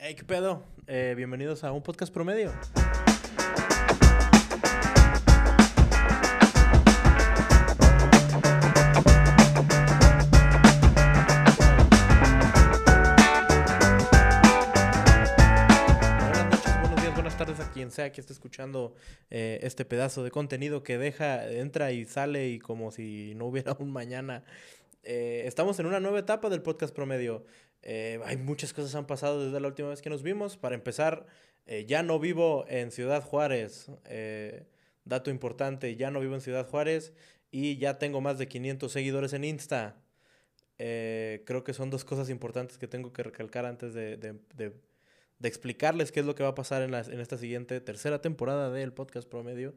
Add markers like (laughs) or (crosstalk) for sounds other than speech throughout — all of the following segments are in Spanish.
Hey, ¿qué pedo? Eh, bienvenidos a un podcast promedio. Buenas noches, buenos días, buenas tardes a quien sea que esté escuchando eh, este pedazo de contenido que deja, entra y sale y como si no hubiera (laughs) un mañana. Eh, estamos en una nueva etapa del podcast promedio. Eh, hay muchas cosas han pasado desde la última vez que nos vimos. Para empezar, eh, ya no vivo en Ciudad Juárez. Eh, dato importante, ya no vivo en Ciudad Juárez y ya tengo más de 500 seguidores en Insta. Creo que son dos cosas importantes que tengo que recalcar antes de, de- explicarles qué es lo que va a pasar en, las- en esta siguiente tercera temporada del podcast promedio.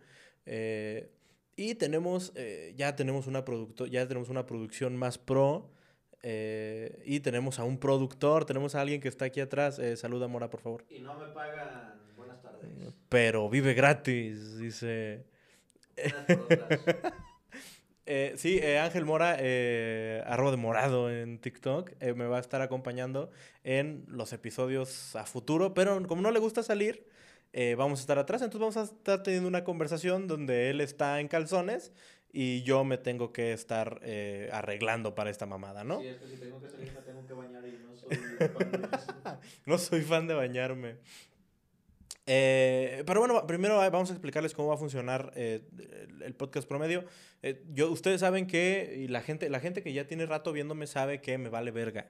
Y tenemos, ya tenemos una producto, ya tenemos una producción más pro. Eh, y tenemos a un productor, tenemos a alguien que está aquí atrás. Eh, saluda, Mora, por favor. Y no me pagan buenas tardes. Pero vive gratis, dice. (laughs) Eh, sí, eh, Ángel Mora, eh, arroba de morado en TikTok, me va a estar acompañando en los episodios a futuro, pero como no le gusta salir, vamos a estar atrás, entonces vamos a estar teniendo una conversación donde él está en calzones y yo me tengo que estar eh, arreglando para esta mamada, ¿no? Sí, es que si tengo que salir me tengo que bañar y no soy (laughs) fan de eso. (laughs) No soy fan de bañarme. Eh, pero bueno, primero vamos a explicarles cómo va a funcionar eh, el- podcast promedio. Eh, yo, ustedes saben que, y la gente, la gente que ya tiene rato viéndome sabe que me vale verga.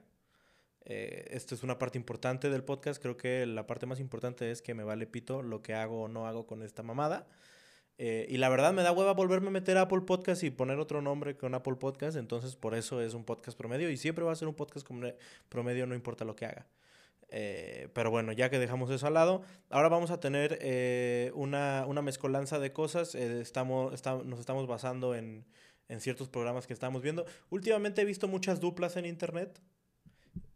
Eh, esto es una parte importante del podcast. Creo que la parte más importante es que me vale pito lo que hago o no hago con esta mamada. Eh, y la verdad me da hueva volverme a meter a Apple Podcast y poner otro nombre con Apple Podcast. Entonces, por eso es un podcast promedio. Y siempre va a ser un podcast promedio, no importa lo que haga. Eh, pero bueno, ya que dejamos eso al lado, ahora vamos a tener eh, una, una mezcolanza de cosas. Estamos, esta- nos estamos basando en, en ciertos programas que estamos viendo. Últimamente he visto muchas duplas en internet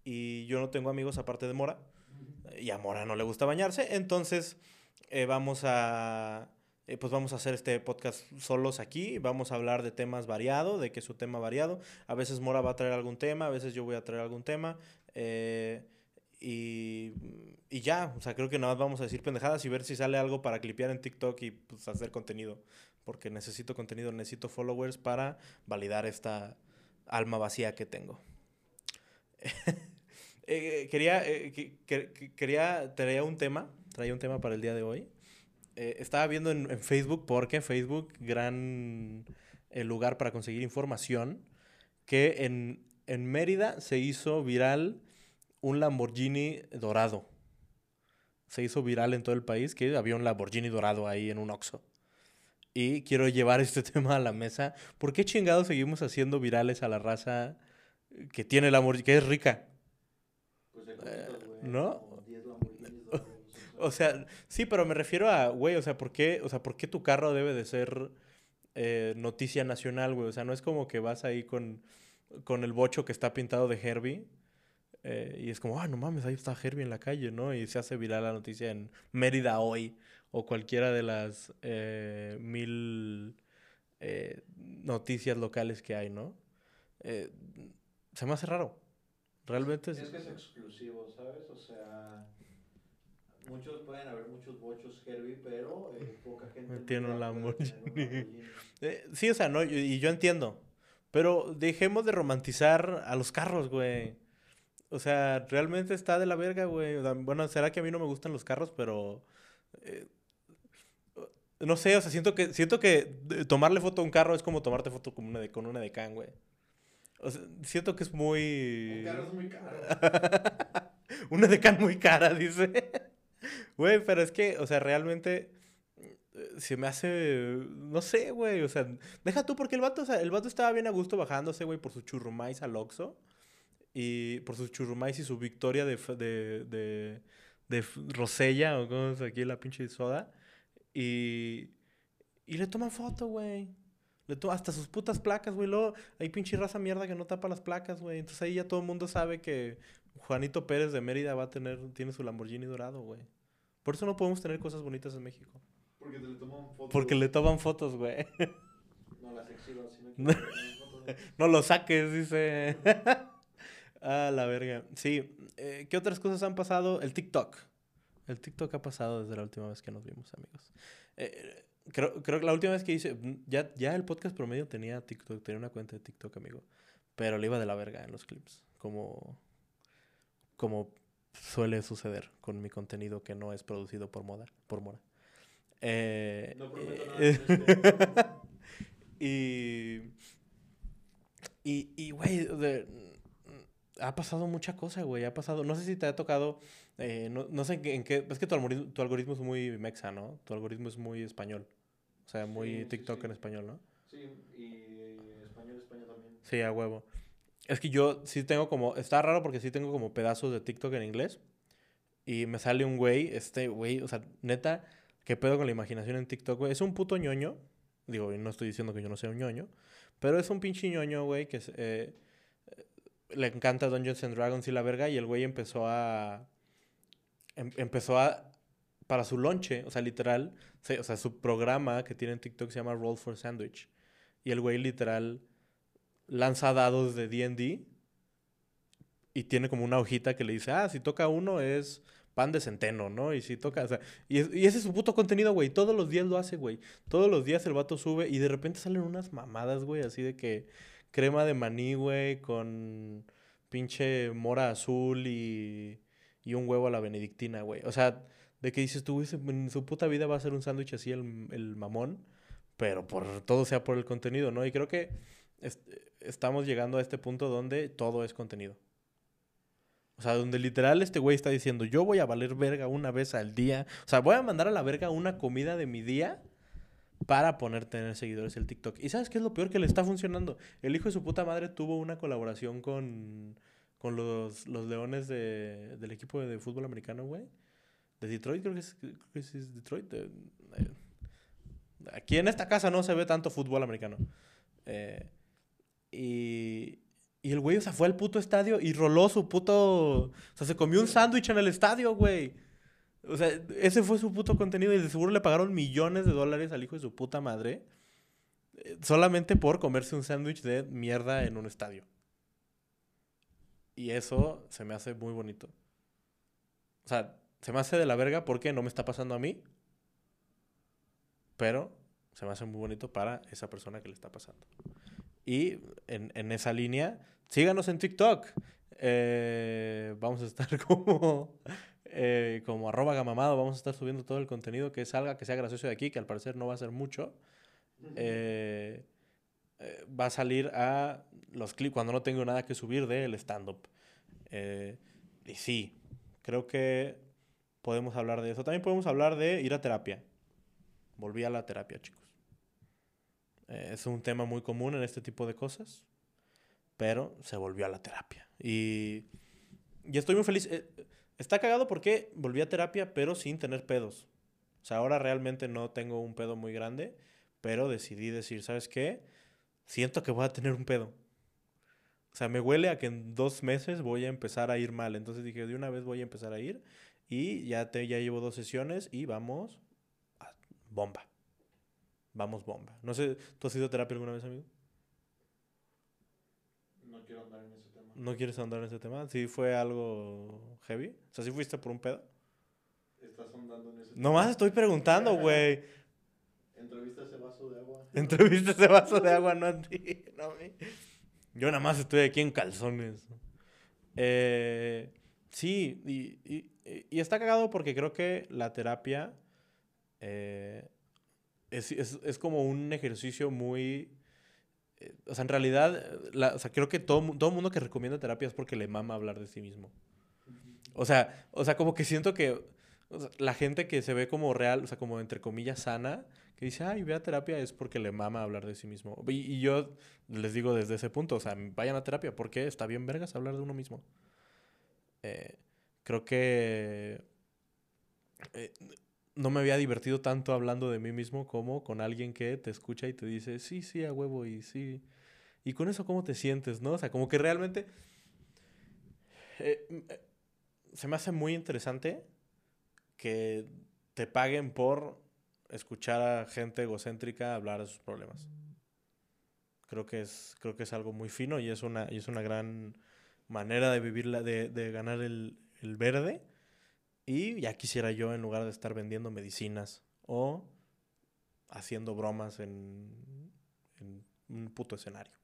y yo no tengo amigos aparte de Mora. Y a Mora no le gusta bañarse. Entonces, vamos a. eh, pues vamos a hacer este podcast solos aquí. Vamos a hablar de temas variados, de que es su tema variado. A veces Mora va a traer algún tema, a veces yo voy a traer algún tema. eh, y, y ya, o sea, creo que nada más vamos a decir pendejadas y ver si sale algo para clipear en TikTok y pues hacer contenido. Porque necesito contenido, necesito followers para validar esta alma vacía que tengo. (laughs) Eh, quería, que- que- que- quería, traía un tema, traía un tema para el día de hoy. Eh, estaba viendo en, en Facebook, porque Facebook, gran eh, lugar para conseguir información, que en, en Mérida se hizo viral un Lamborghini dorado. Se hizo viral en todo el país que había un Lamborghini dorado ahí en un Oxxo. Y quiero llevar este (laughs) tema a la mesa. ¿Por qué chingados seguimos haciendo virales a la raza que tiene Lamborghini, que es rica? Pues hay poquitos, güey, ¿no? O sea, sí, pero me refiero a, güey, o sea, ¿por qué, o sea, ¿por qué tu carro debe de ser eh, noticia nacional, güey? O sea, no es como que vas ahí con, con el bocho que está pintado de Herbie eh, y es como, ah, no mames, ahí está Herbie en la calle, ¿no? Y se hace viral la noticia en Mérida hoy o cualquiera de las eh, mil eh, noticias locales que hay, ¿no? Eh, se me hace raro. Realmente es... Es que es exclusivo, ¿sabes? O sea, muchos pueden haber muchos bochos Herbie, pero eh, poca gente en Tiene un Lamborghini. (laughs) Eh, sí, o sea, no, y, y yo entiendo. Pero dejemos de romantizar a los carros, güey. O sea, realmente está de la verga, güey. O sea, bueno, será que a mí no me gustan los carros, pero. eh, no sé, o sea, siento que, siento que tomarle foto a un carro es como tomarte foto con una, de, con una Decan, güey. O sea, siento que es muy. Un carro es muy caro. (laughs) Una Decan muy cara, dice. Güey, pero es que, o sea, realmente eh, se me hace, no sé, güey, o sea, deja tú porque el vato, o sea, el vato estaba bien a gusto bajándose, güey, por su churrumais al Oxxo y por sus churrumais y su victoria de, de, de, de Rosella o como es aquí la pinche soda y, y le toman foto, güey. Le hasta sus putas placas, güey. Luego hay pinche raza mierda que no tapa las placas, güey. Entonces ahí ya todo el mundo sabe que Juanito Pérez de Mérida va a tener, tiene su Lamborghini dorado, güey. Por eso no podemos tener cosas bonitas en México. Porque te le toman fotos. Porque le toman fotos, güey. (laughs) No las exhibas, sino que (laughs) No. fotos. No lo saques, dice. (laughs) Ah, la verga. Sí. eh, ¿Qué otras cosas han pasado? El TikTok. El TikTok ha pasado desde la última vez que nos vimos, amigos. Eh, creo, creo que la última vez que hice. mm, Ya, ya el podcast promedio tenía TikTok, tenía una cuenta de TikTok, amigo. Pero le iba de la verga en los clips. Como. Como suele suceder con mi contenido que no es producido por moda. Por Mora. Eh, No nada eh, esto. (laughs) y. Y, y, güey, ha pasado mucha cosa, güey. Ha pasado. No sé si te ha tocado. eh, no, no sé en qué, Es que tu algoritmo, tu algoritmo es muy mexa, ¿no? Tu algoritmo es muy español. O sea, muy Sí, sí, TikTok sí. en español, ¿no? Sí, y español, España también. Sí, a huevo. Es que yo sí tengo como. Está raro porque sí tengo como pedazos de TikTok en inglés. Y me sale un güey, este güey, o sea, neta, ¿qué pedo con la imaginación en TikTok, güey? Es un puto ñoño. Digo, no estoy diciendo que yo no sea un ñoño. Pero es un pinche ñoño, güey, que eh, le encanta Dungeons and Dragons y la verga. Y el güey empezó a. em- empezó a. Para su lonche, o sea, literal. o sea, su programa que tiene en TikTok se llama Roll for Sandwich. Y el güey literal lanza dados de D&D y tiene como una hojita que le dice, ah, si toca uno es pan de centeno, ¿no? Y si toca, o sea, y, es- y ese es su puto contenido, güey. Todos los días lo hace, güey. Todos los días el vato sube y de repente salen unas mamadas, güey, así de que crema de maní, güey, con pinche mora azul y, y un huevo a la benedictina, güey. O sea, de que dices tú, en su puta vida va a ser un sándwich así el, el mamón, pero por todo sea por el contenido, ¿no? Y creo que est- estamos llegando a este punto donde todo es contenido. O sea, donde literal este güey está diciendo, yo voy a valer verga una vez al día. O sea, voy a mandar a la verga una comida de mi día para poner tener seguidores el TikTok. ¿Y sabes qué es lo peor? Que le está funcionando. El hijo de su puta madre tuvo una colaboración con, con los, los leones de- del equipo de, fútbol americano, güey. De Detroit, creo que es, creo que es Detroit. de- eh, aquí en esta casa no se ve tanto fútbol americano. Eh, y, y el güey, o sea, fue al puto estadio y roló su puto... O sea, se comió un sándwich en el estadio, güey. O sea, ese fue su puto contenido y de seguro le pagaron millones de dólares al hijo de su puta madre eh, solamente por comerse un sándwich de mierda en un estadio. Y eso se me hace muy bonito. O sea, se me hace de la verga porque no me está pasando a mí, pero se me hace muy bonito para esa persona que le está pasando. Y en, en esa línea, síganos en TikTok. Eh, vamos a estar (laughs) como, eh, como arroba gamamado. Vamos a estar subiendo todo el contenido que salga, que sea gracioso de aquí, que al parecer no va a ser mucho. Eh, va a salir a los clips cuando no tengo nada que subir del stand-up. Y sí, creo que podemos hablar de eso. También podemos hablar de ir a terapia. Volví a la terapia, chicos. Eh, es un tema muy común en este tipo de cosas, pero se volvió a la terapia. Y, y estoy muy feliz. Eh, está cagado porque volví a terapia, pero sin tener pedos. O sea, ahora realmente no tengo un pedo muy grande, pero decidí decir, ¿sabes qué? Siento que voy a tener un pedo. O sea, me huele a que en dos meses voy a empezar a ir mal. Entonces dije, de una vez voy a empezar a ir. Y ya, te, ya llevo dos sesiones y vamos a bomba. Vamos bomba. No sé, ¿tú has ido a terapia alguna vez, amigo? No quiero andar en ese tema. ¿No quieres ahondar en ese tema? ¿Sí fue algo heavy? O sea, ¿sí fuiste por un pedo? Estás andando en ese Nomás estoy preguntando, güey. Entrevista ese vaso de agua. (laughs) Entrevista ese vaso de agua, no a ti, no a mí. Yo nada más estoy aquí en calzones. Eh, sí, y, y- y está cagado porque creo que la terapia eh, es, es- es como un ejercicio muy... eh, o sea, en realidad, la- o sea, creo que todo, todo mundo que recomienda terapia es porque le mama hablar de sí mismo. O sea, o sea, como que siento que la gente que se ve como real, o sea, como entre comillas sana, que dice, ay, ve a terapia es porque le mama hablar de sí mismo. Y, y yo les digo desde ese punto, o sea, vayan a terapia porque está bien vergas hablar de uno mismo. Eh, creo que eh, no me había divertido tanto hablando de mí mismo como con alguien que te escucha y te dice, sí, sí, a huevo, y sí. Y con eso, ¿cómo te sientes, no? O sea, como que realmente... eh, se me hace muy interesante que te paguen por escuchar a gente egocéntrica hablar de sus problemas. Creo que es, creo que es algo muy fino y es una, y es una gran manera de vivir, la, de, de ganar el, el verde. Y ya quisiera yo, en lugar de estar vendiendo medicinas o haciendo bromas en, en un puto escenario.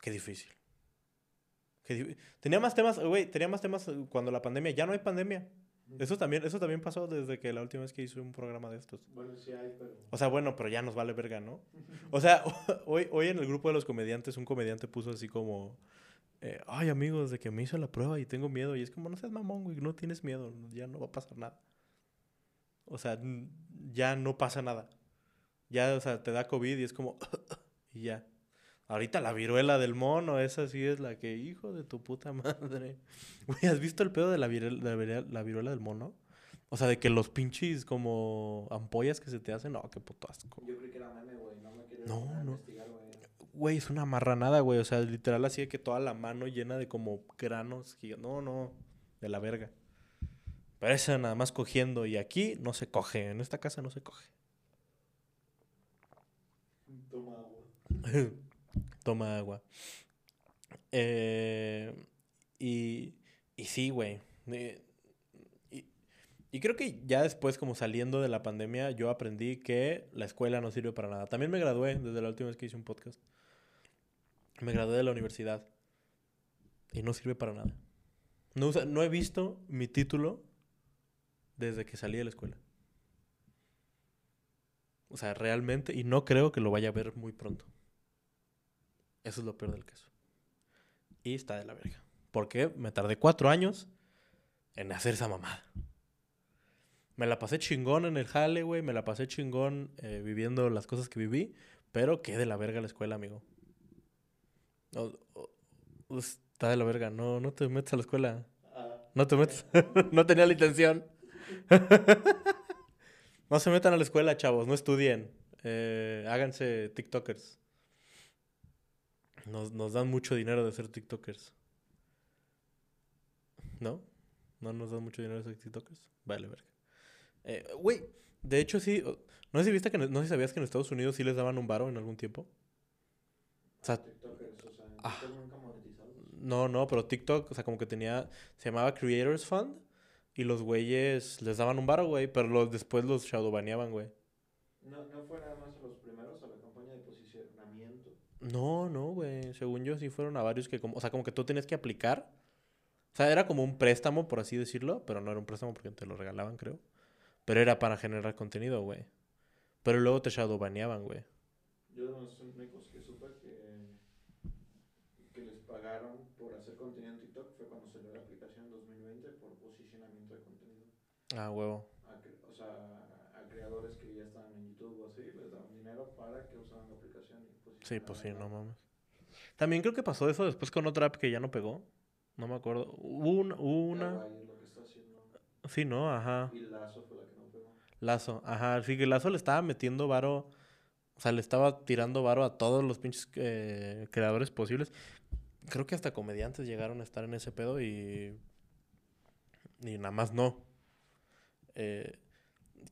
Qué difícil. Qué tenía más temas, güey, tenía más temas eh, cuando la pandemia, ya no hay pandemia. Eso también, eso también pasó desde que la última vez que hice un programa de estos. Bueno, sí hay, pero. O sea, bueno, pero ya nos vale verga, ¿no? O sea, (laughs) hoy, hoy en el grupo de los comediantes, un comediante puso así como, eh, ay amigos, de que me hizo la prueba y tengo miedo. Y es como, no seas mamón, güey, no tienes miedo, ya no va a pasar nada. O sea, ya no pasa nada. Ya, o sea, te da COVID y es como, (laughs) y ya. Ahorita la viruela del mono, esa sí es la que, hijo de tu puta madre. (laughs) Güey, ¿has visto el pedo de la, virel- de la virel- la viruela del mono? O sea, de que los pinches como ampollas que se te hacen, no, qué puto asco. Yo creí que era meme, güey. No me quería No, no. Güey. Es una marranada, güey. O sea, literal así de que toda la mano llena de como granos. No, no, de la verga. Pero esa nada más cogiendo. Y aquí no se coge. En esta casa no se coge. Toma agua. (laughs) Toma agua. Eh, y, y sí, güey. Eh, y, y creo que ya después, como saliendo de la pandemia, yo aprendí que la escuela no sirve para nada. También me gradué desde la última vez que hice un podcast. Me gradué de la universidad. Y no sirve para nada. No, no he visto mi título desde que salí de la escuela. O sea, realmente, y no creo que lo vaya a ver muy pronto. Eso es lo peor del caso. Y está de la verga. Porque me tardé cuatro años en hacer esa mamada. Me la pasé chingón en el jale, güey. Me la pasé chingón eh, viviendo las cosas que viví. Pero qué de la verga la escuela, amigo. Está de la verga. No, no te metas a la escuela. Ah, No te metas. (laughs) no tenía la intención. (laughs) no se metan a la escuela, chavos. No estudien. Eh, háganse TikTokers. Nos, nos dan mucho dinero de ser TikTokers. ¿No? ¿No nos dan mucho dinero de ser TikTokers? Vale, verga. Eh, Güey, de hecho sí. No sé si viste que no sé si sabías que en Estados Unidos sí les daban un varo en algún tiempo. O sea, TikTokers, Ah. TikTok nunca monetizados. no, no, pero TikTok, o sea, como que tenía, se llamaba Creators Fund y los güeyes les daban un varo, güey, pero los, después los shadowbaneaban, güey. No, no fue nada más los primeros a la campaña de posicionamiento. No, no, güey, según yo sí fueron a varios que, como, o sea, como que tú tenías que aplicar. O sea, era como un préstamo, por así decirlo, pero no era un préstamo porque te lo regalaban, creo. Pero era para generar contenido, güey. Pero luego te shadowbaneaban, güey. Yo de los únicos que supe que, que les pagaron por hacer contenido en TikTok fue cuando salió la aplicación en 2020 por posicionamiento de contenido. Ah, huevo. A o sea, a creadores que ya estaban en YouTube o así, les daban dinero para que usaran la aplicación y Sí, pues sí, no mames. También creo que pasó eso después con otra app que ya no pegó. No me acuerdo. Hubo una, una... Kawaii es lo que está haciendo. Sí, ¿no? Ajá. Y Lazo fue la que no pegó. Lazo, ajá. Sí, que Lazo le estaba metiendo varo. O sea, le estaba tirando varo a todos los pinches eh, creadores posibles. Creo que hasta comediantes llegaron a estar en ese pedo y. Y nada más no. Eh,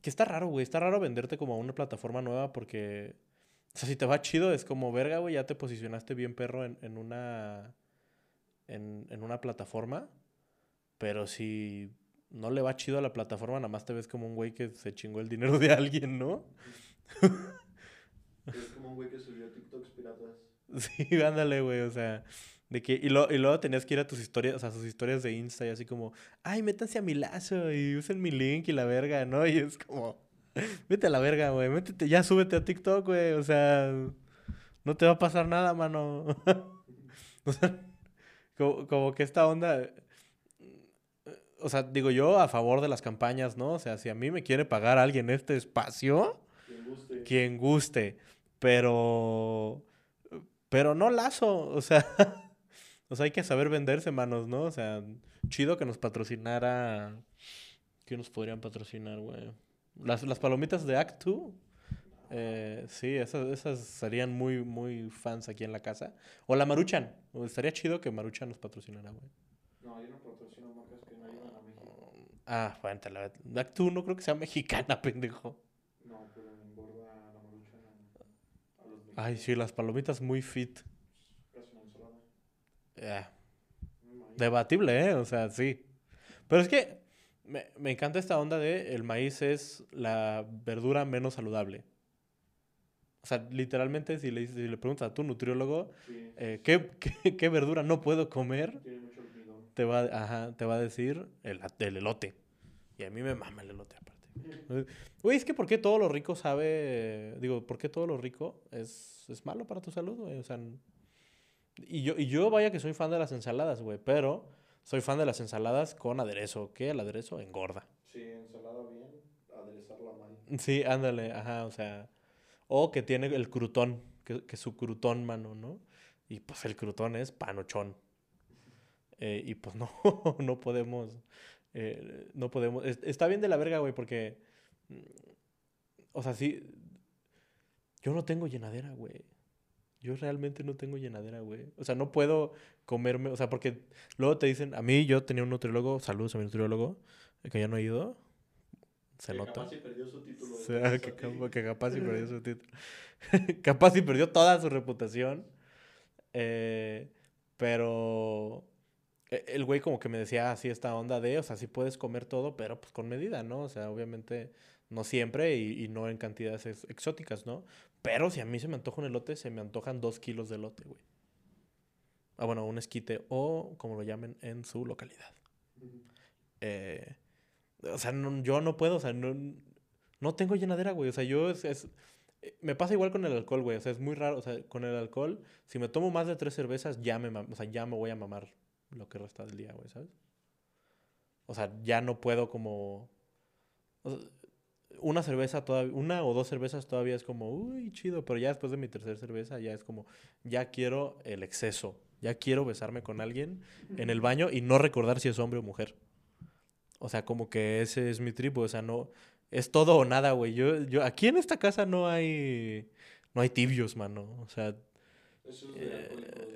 que está raro, güey. Está raro venderte como a una plataforma nueva porque. O sea, si te va chido, es como verga, güey. Ya te posicionaste bien, perro, en, en una. En, en una plataforma. Pero si no le va chido a la plataforma, nada más te ves como un güey que se chingó el dinero de alguien, ¿no? Es como un güey que subió TikToks piratas. (laughs) Sí, ándale, güey, o sea, de que, y, lo- y luego tenías que ir a tus historias, o sea, sus historias de Insta y así como, ay, métanse a mi lazo y usen mi link y la verga, ¿no? Y es como, vete a la verga, güey, métete, ya súbete a TikTok, güey, o sea, no te va a pasar nada, mano. (laughs) o sea, como, como que esta onda, o sea, digo yo a favor de las campañas, ¿no? O sea, si a mí me quiere pagar alguien este espacio, Quien guste. quien guste, pero pero no lazo, o sea, (laughs) o sea, hay que saber venderse, manos, ¿no? O sea, chido que nos patrocinara ¿qué nos podrían patrocinar, güey? Las, las palomitas de Act 2. Eh, sí, esas, esas serían muy, muy fans aquí en la casa. O la Maruchan. O Estaría chido que Maruchan nos patrocinara, güey. No, yo no patrocino marcas que no ayudan a México. Ah, bueno, te la- Act 2 no creo que sea mexicana, (laughs) pendejo. No, pero engorda la maruchan a, a los mexicanos. Ay, sí, las palomitas muy fit. Eh, debatible, ¿eh? O sea, sí. Pero es que me, me encanta esta onda de el maíz es la verdura menos saludable. O sea, literalmente, si le, si le preguntas a tu nutriólogo Sí, eh, ¿qué, qué, qué verdura no puedo comer, te va, ajá, te va a decir el, el elote. Y a mí me mama el elote aparte. (laughs) Güey, es que ¿por qué todo lo rico sabe... Digo, ¿por qué todo lo rico es, es malo para tu salud, güey? O sea... Y yo, y yo vaya que soy fan de las ensaladas, güey, pero soy fan de las ensaladas con aderezo. ¿Qué? El aderezo engorda. Sí, ensalada bien, aderezarla mal. Sí, ándale, ajá, o sea... O que tiene el crutón, que, que su crutón, mano, ¿no? Y pues el crutón es panochón. Eh, y pues (laughs) no, no podemos... eh, no podemos... es- está bien de la verga, güey, porque... mm, O sea, sí... Yo no tengo llenadera, güey. Yo realmente no tengo llenadera, güey. O sea, no puedo comerme... O sea, porque luego te dicen... A mí yo tenía un nutriólogo, saludos a mi nutriólogo, eh, que ya no he ido. Se Que nota. capaz si perdió su título. O de sea, que, capaz y perdió su título. (laughs) capaz y perdió toda su reputación. Eh, pero e- el güey como que me decía así esta onda de, o sea, sí puedes comer todo, pero pues con medida, ¿no? O sea, obviamente no siempre y, y no en cantidades ex- exóticas, ¿no? Pero si a mí se me antoja un elote, se me antojan dos kilos de elote, güey. Ah, bueno, un esquite o como lo llamen en su localidad. Eh, o sea, no- yo no puedo, o sea, no, no tengo llenadera, güey. O sea, yo es, es- eh, Me pasa igual con el alcohol, güey. O sea, es muy raro. O sea, con el alcohol, si me tomo más de tres cervezas, ya me, o sea, ya me voy a mamar lo que resta del día, güey, ¿sabes? O sea, ya no puedo como... o sea, una cerveza todavía, una o dos cervezas todavía es como, uy, chido, pero ya después de mi tercera cerveza ya es como, ya quiero el exceso, ya quiero besarme con alguien en el baño y no recordar si es hombre o mujer. O sea, como que ese es mi trip, o sea, no, es todo o nada, güey. Yo, yo, aquí en esta casa no hay, no hay tibios, mano. O sea, Eso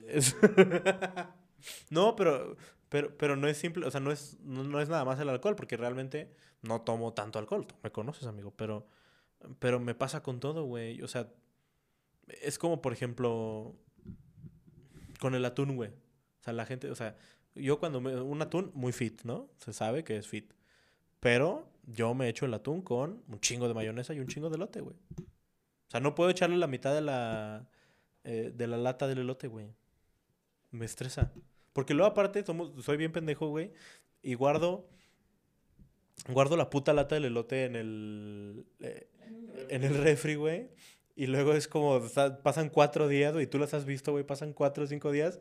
es es- (laughs) no, pero, pero, pero no es simple, o sea, no es, no, no es nada más el alcohol, porque realmente no tomo tanto alcohol. Me conoces, amigo, pero, pero me pasa con todo, güey. O sea, es como, por ejemplo, con el atún, güey. O sea, la gente, o sea, yo cuando me, un atún muy fit, ¿no? Se sabe que es fit. Pero yo me echo el atún con un chingo de mayonesa y un chingo de elote, güey. O sea, no puedo echarle la mitad de la, eh, de la lata del elote, güey. Me estresa. Porque luego aparte somos, soy bien pendejo, güey. Y guardo, guardo la puta lata del elote en el, eh, en el refri, güey. Y luego es como, pasan cuatro días, güey, tú las has visto, güey, pasan cuatro o cinco días.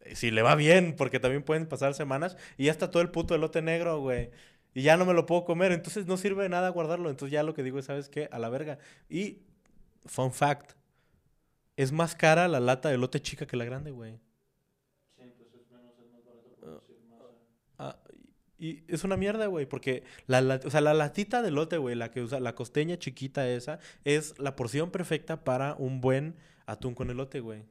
eh, Si le va bien, porque también pueden pasar semanas. Y ya está todo el puto elote negro, güey. Y ya no me lo puedo comer. Entonces no sirve de nada guardarlo. Entonces ya lo que digo es, ¿sabes qué? A la verga. Y, fun fact, es más cara la lata de elote chica que la grande, güey. Sí, pues es menos, es más barato producir masa. Ah, y es una mierda, güey, porque la, la- o sea, la latita de lote, güey, la que usa, la costeña chiquita esa, es la porción perfecta para un buen atún con elote, güey.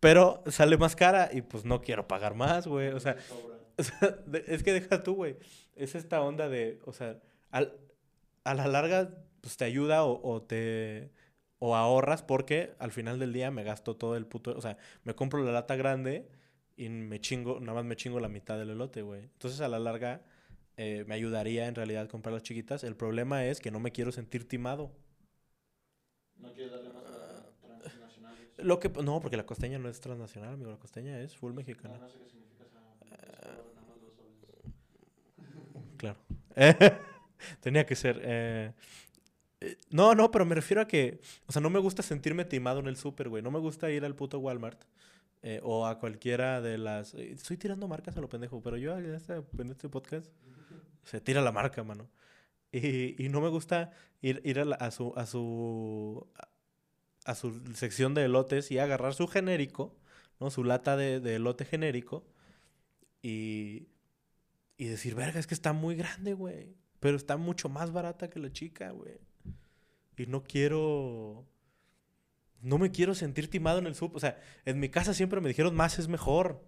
Pero sale más cara y pues no quiero pagar más, güey. O sea, o sea, es que deja tú, güey. Es esta onda de, o sea, al- a la larga, pues te ayuda o, o te... O ahorras porque al final del día me gasto todo el puto... O sea, me compro la lata grande y me chingo, nada más me chingo la mitad del elote, güey. Entonces a la larga eh, me ayudaría en realidad comprar las chiquitas. El problema es que no me quiero sentir timado. No quieres darle más las transnacionales. Lo que... No, porque la costeña no es transnacional, amigo. La costeña es full mexicana. no sé qué significa esa. (laughs) Claro. (laughs) Tenía que ser. eh, eh, No, no, pero me refiero a que, o sea, no me gusta sentirme timado en el súper, güey. No me gusta ir al puto Walmart eh, o a cualquiera de las... Estoy tirando marcas a lo pendejo, pero yo en este, en este podcast se tira la marca, mano. Y, y no me gusta ir, ir a su, a, su, a su sección de elotes y agarrar su genérico, ¿no? Su lata de, de elote genérico y, y decir, verga, es que está muy grande, güey. Pero está mucho más barata que la chica, güey. Y no quiero... No me quiero sentir timado en el súper. O sea, en mi casa siempre me dijeron, más es mejor.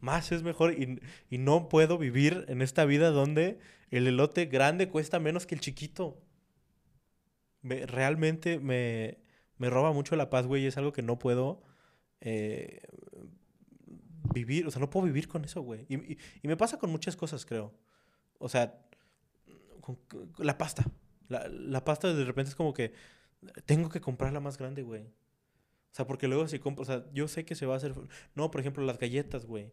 Más es mejor. Y, y no puedo vivir en esta vida donde el elote grande cuesta menos que el chiquito. Me- realmente me, me roba mucho la paz, güey. Es algo que no puedo... eh, vivir, o sea, no puedo vivir con eso, güey. Y, y- me pasa con muchas cosas, creo. O sea, la pasta. La, la pasta de repente es como que tengo que comprarla más grande, güey. O sea, porque luego si compro, o sea, yo sé que se va a hacer... No, por ejemplo, las galletas, güey.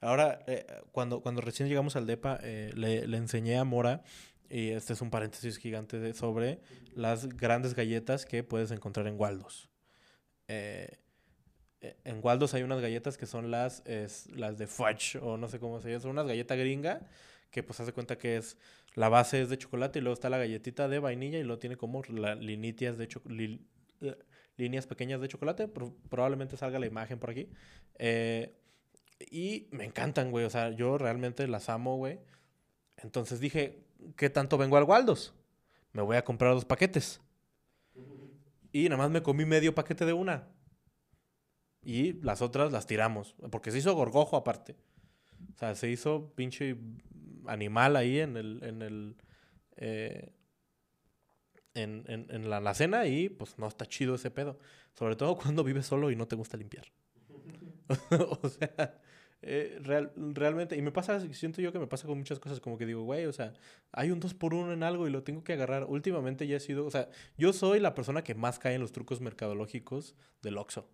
Ahora, eh, cuando, cuando recién llegamos al DEPA, eh, le, le enseñé a Mora, y este es un paréntesis gigante sobre las grandes galletas que puedes encontrar en Waldos. Eh, en Waldos hay unas galletas que son las, es, las de fudge, o no sé cómo se llama, son unas galletas gringa, que pues hace cuenta que es, la base es de chocolate y luego está la galletita de vainilla y luego tiene como la, linitas de li- eh, líneas pequeñas de chocolate, pro- probablemente salga la imagen por aquí. Eh, y me encantan, güey, o sea, yo realmente las amo, güey. Entonces dije, ¿qué tanto vengo al Waldos? Me voy a comprar dos paquetes. Y nada más me comí medio paquete de una. Y las otras las tiramos. Porque se hizo gorgojo aparte. O sea, se hizo pinche animal ahí en el. En, el, eh, en, en- en la alacena y pues no está chido ese pedo. Sobre todo cuando vives solo y no te gusta limpiar. (laughs) o sea, eh, real- realmente. Y me pasa, siento yo que me pasa con muchas cosas. Como que digo, güey, o sea, hay un 2 por 1 en algo y lo tengo que agarrar. Últimamente ya he sido. O sea, yo soy la persona que más cae en los trucos mercadológicos del Oxxo.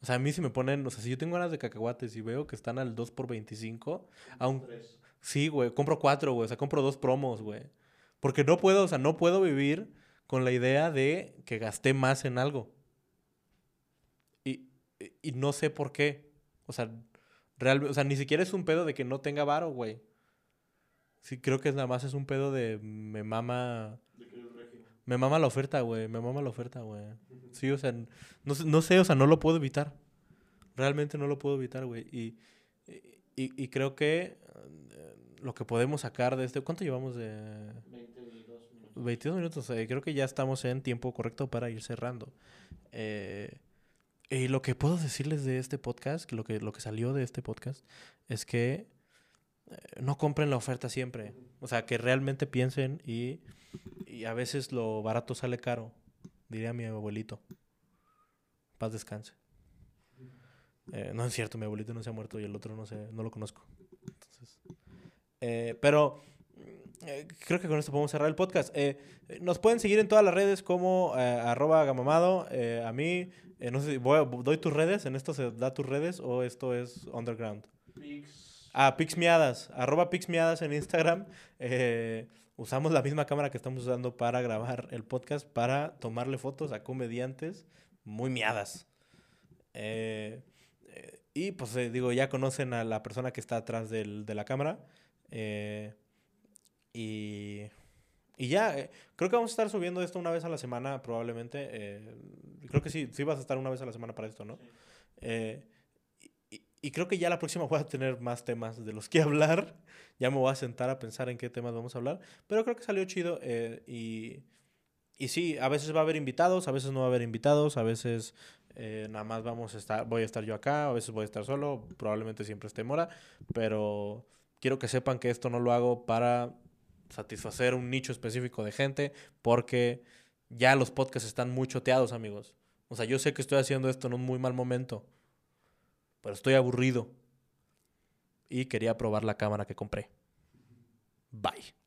O sea, a mí si me ponen, o sea, si yo tengo ganas de cacahuates y veo que están al 2 por 25, aun, Tres. sí, güey, compro cuatro, güey, o sea, compro dos promos, güey. Porque no puedo, o sea, no puedo vivir con la idea de que gasté más en algo. Y, y- no sé por qué. O sea, realmente, o sea, ni siquiera es un pedo de que no tenga varo, güey. Sí, creo que nada más es un pedo de me mama De que eres regio. Me mama la oferta, güey. Me mama la oferta, güey. Sí, o sea, no, no sé, o sea, no lo puedo evitar. Realmente no lo puedo evitar, güey. Y, y, y creo que eh, lo que podemos sacar de este... ¿Cuánto llevamos de...? 22 minutos. 22 minutos. eh, creo que ya estamos en tiempo correcto para ir cerrando. Eh, y lo que puedo decirles de este podcast, lo que, lo que salió de este podcast, es que no compren la oferta siempre. O sea, que realmente piensen y, y a veces lo barato sale caro, diría mi abuelito. Paz descanse. Eh, no es cierto, mi abuelito no se ha muerto y el otro no sé, no lo conozco. Entonces, eh, pero eh, creo que con esto podemos cerrar el podcast. Nos pueden seguir en todas las redes como arroba gamamado. a mí, no sé, si voy a- doy tus redes. ¿En esto se da tus redes o esto es underground? Pix. Ah, Pixmiadas. Arroba Pixmiadas en Instagram. Eh, usamos la misma cámara que estamos usando para grabar el podcast para tomarle fotos a comediantes muy miadas. Eh, eh, y pues eh, digo, ya conocen a la persona que está atrás del- de la cámara. Y, y ya, creo que vamos a estar subiendo esto una vez a la semana probablemente. creo que sí, sí vas a estar una vez a la semana para esto, ¿no? Sí. Y creo que ya la próxima voy a tener más temas de los que (laughs) hablar. Ya me voy a sentar a pensar en qué temas vamos a hablar. Pero creo que salió chido. eh, y, y sí, a veces va a haber invitados, a veces no va a haber invitados, a veces eh, nada más vamos a estar, voy a estar yo acá, a veces voy a estar solo, probablemente siempre esté Mora. Pero quiero que sepan que esto no lo hago para satisfacer un nicho específico de gente, porque ya los podcasts están muy choteados, amigos. O sea, yo sé que estoy haciendo esto en un muy mal momento, pero estoy aburrido. Y quería probar la cámara que compré. Bye.